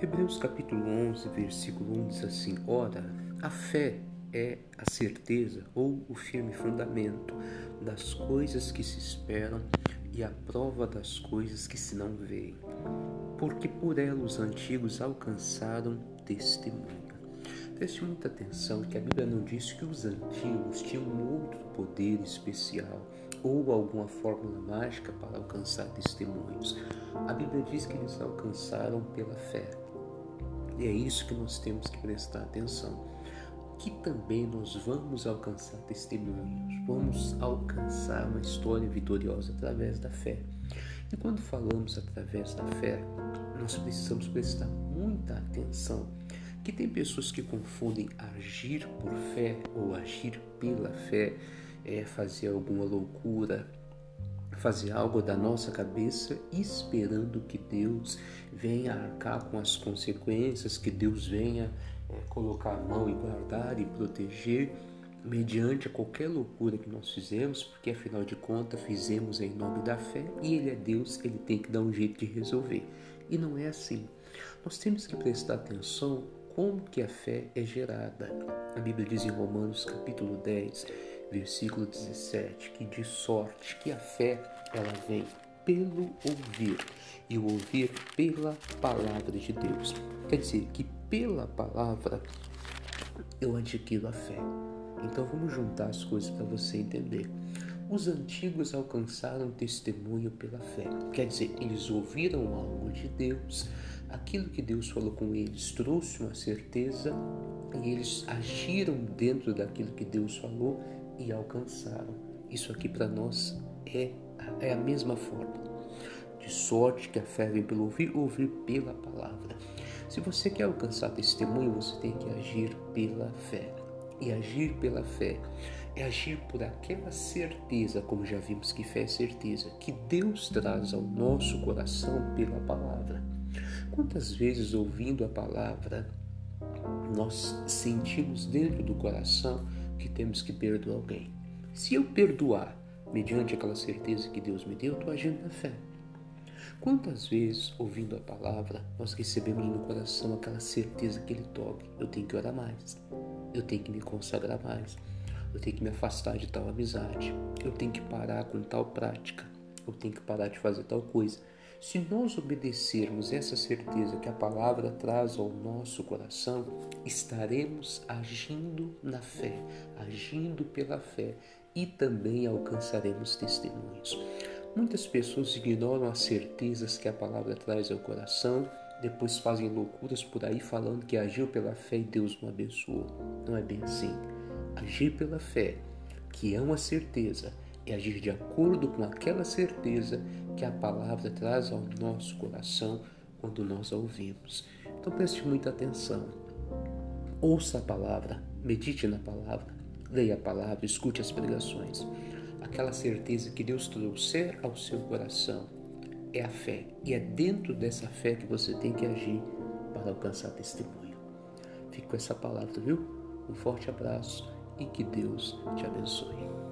Hebreus capítulo 11, versículo 1 diz assim: Ora, a fé é a certeza ou o firme fundamento das coisas que se esperam e a prova das coisas que se não veem, porque por ela os antigos alcançaram testemunho. Preste muita atenção que a Bíblia não diz que os antigos tinham outro poder especial ou alguma fórmula mágica para alcançar testemunhos. A Bíblia diz que eles alcançaram pela fé. E é isso que nós temos que prestar atenção. Que também nós vamos alcançar testemunhos, vamos alcançar uma história vitoriosa através da fé. E quando falamos através da fé, nós precisamos prestar muita atenção que tem pessoas que confundem agir por fé ou agir pela fé, é fazer alguma loucura, fazer algo da nossa cabeça esperando que Deus venha arcar com as consequências, que Deus venha é, colocar a mão e guardar e proteger mediante qualquer loucura que nós fizemos, porque afinal de contas fizemos em nome da fé e Ele é Deus, Ele tem que dar um jeito de resolver. E não é assim. Nós temos que prestar atenção como que a fé é gerada. A Bíblia diz em Romanos capítulo 10, versículo 17, que de sorte que a fé ela vem pelo ouvir e o ouvir pela palavra de Deus. Quer dizer que pela palavra eu adquiro a fé. Então vamos juntar as coisas para você entender. Os antigos alcançaram testemunho pela fé, quer dizer, eles ouviram algo de Deus, aquilo que Deus falou com eles trouxe uma certeza e eles agiram dentro daquilo que Deus falou e alcançaram. Isso aqui para nós é, é a mesma forma. De sorte que a fé vem pelo ouvir, ouvir pela palavra. Se você quer alcançar testemunho, você tem que agir pela fé. E agir pela fé é agir por aquela certeza, como já vimos que fé é certeza, que Deus traz ao nosso coração pela palavra. Quantas vezes ouvindo a palavra nós sentimos dentro do coração que temos que perdoar alguém. Se eu perdoar, mediante aquela certeza que Deus me deu, eu estou agindo na fé. Quantas vezes, ouvindo a palavra, nós recebemos no coração aquela certeza que Ele toque? Eu tenho que orar mais, eu tenho que me consagrar mais, eu tenho que me afastar de tal amizade, eu tenho que parar com tal prática, eu tenho que parar de fazer tal coisa. Se nós obedecermos essa certeza que a palavra traz ao nosso coração, estaremos agindo na fé, agindo pela fé e também alcançaremos testemunhos. Muitas pessoas ignoram as certezas que a palavra traz ao coração, depois fazem loucuras por aí falando que agiu pela fé e Deus não abençoou. Não é bem assim. Agir pela fé, que é uma certeza, é agir de acordo com aquela certeza que a palavra traz ao nosso coração quando nós a ouvimos. Então preste muita atenção. Ouça a palavra, medite na palavra, leia a palavra, escute as pregações. Aquela certeza que Deus trouxer ao seu coração é a fé. E é dentro dessa fé que você tem que agir para alcançar testemunho. Fique com essa palavra, viu? Um forte abraço e que Deus te abençoe.